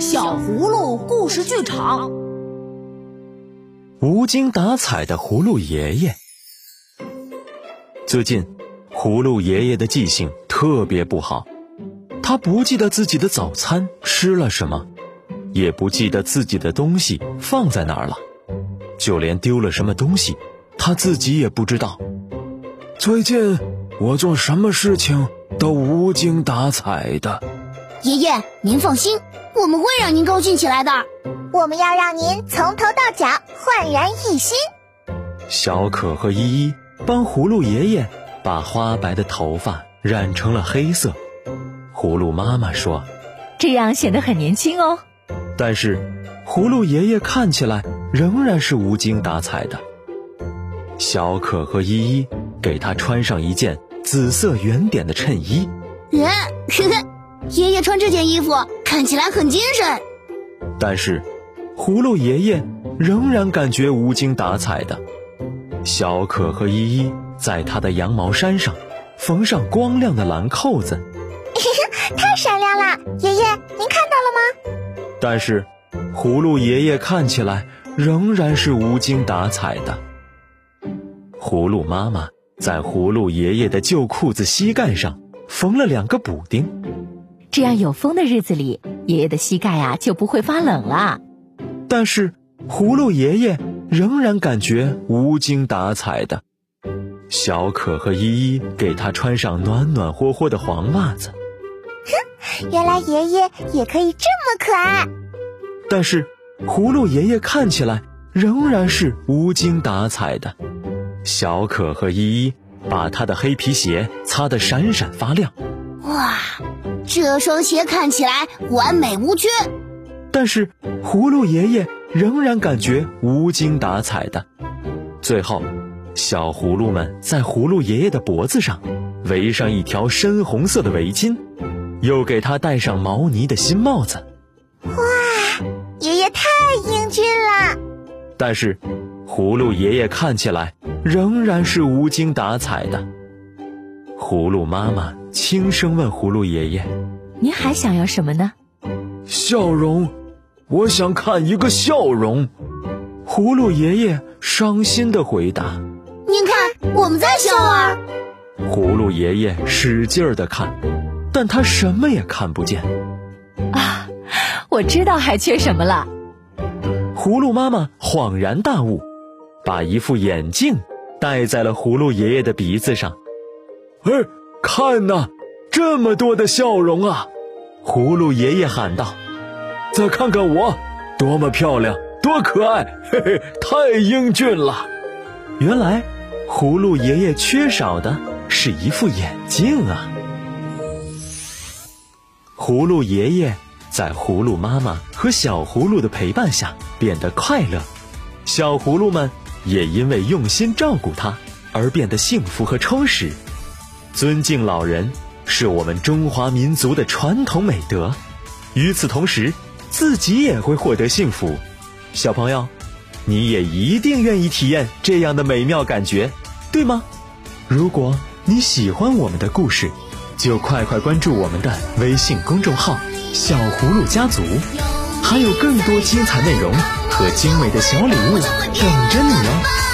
小葫芦故事剧场，无精打采的葫芦爷爷。最近，葫芦爷爷的记性特别不好，他不记得自己的早餐吃了什么，也不记得自己的东西放在哪儿了，就连丢了什么东西，他自己也不知道。最近，我做什么事情都无精打采的。爷爷，您放心，我们会让您高兴起来的。我们要让您从头到脚焕然一新。小可和依依帮葫芦爷爷把花白的头发染成了黑色。葫芦妈妈说：“这样显得很年轻哦。”但是，葫芦爷爷看起来仍然是无精打采的。小可和依依给他穿上一件紫色圆点的衬衣。耶，呵呵。爷爷穿这件衣服看起来很精神，但是葫芦爷爷仍然感觉无精打采的。小可和依依在他的羊毛衫上缝上光亮的蓝扣子，太闪亮了！爷爷，您看到了吗？但是葫芦爷爷看起来仍然是无精打采的。葫芦妈妈在葫芦爷爷的旧裤子膝盖上缝了两个补丁。这样有风的日子里，爷爷的膝盖啊就不会发冷了。但是葫芦爷爷仍然感觉无精打采的。小可和依依给他穿上暖暖和和的黄袜子。哼，原来爷爷也可以这么可爱。但是葫芦爷爷看起来仍然是无精打采的。小可和依依把他的黑皮鞋擦得闪闪发亮。哇！这双鞋看起来完美无缺，但是葫芦爷爷仍然感觉无精打采的。最后，小葫芦们在葫芦爷爷的脖子上围上一条深红色的围巾，又给他戴上毛呢的新帽子。哇，爷爷太英俊了！但是，葫芦爷爷看起来仍然是无精打采的。葫芦妈妈。轻声问葫芦爷爷：“您还想要什么呢？”笑容，我想看一个笑容。葫芦爷爷伤心的回答：“您看，我们在笑啊。”葫芦爷爷使劲儿的看，但他什么也看不见。啊，我知道还缺什么了。葫芦妈妈恍然大悟，把一副眼镜戴在了葫芦爷爷的鼻子上。哎。看呐，这么多的笑容啊！葫芦爷爷喊道：“再看看我，多么漂亮，多可爱，嘿嘿，太英俊了！”原来，葫芦爷爷缺少的是一副眼镜啊！葫芦爷爷在葫芦妈妈和小葫芦的陪伴下变得快乐，小葫芦们也因为用心照顾他而变得幸福和充实。尊敬老人是我们中华民族的传统美德，与此同时，自己也会获得幸福。小朋友，你也一定愿意体验这样的美妙感觉，对吗？如果你喜欢我们的故事，就快快关注我们的微信公众号“小葫芦家族”，还有更多精彩内容和精美的小礼物等着你哦。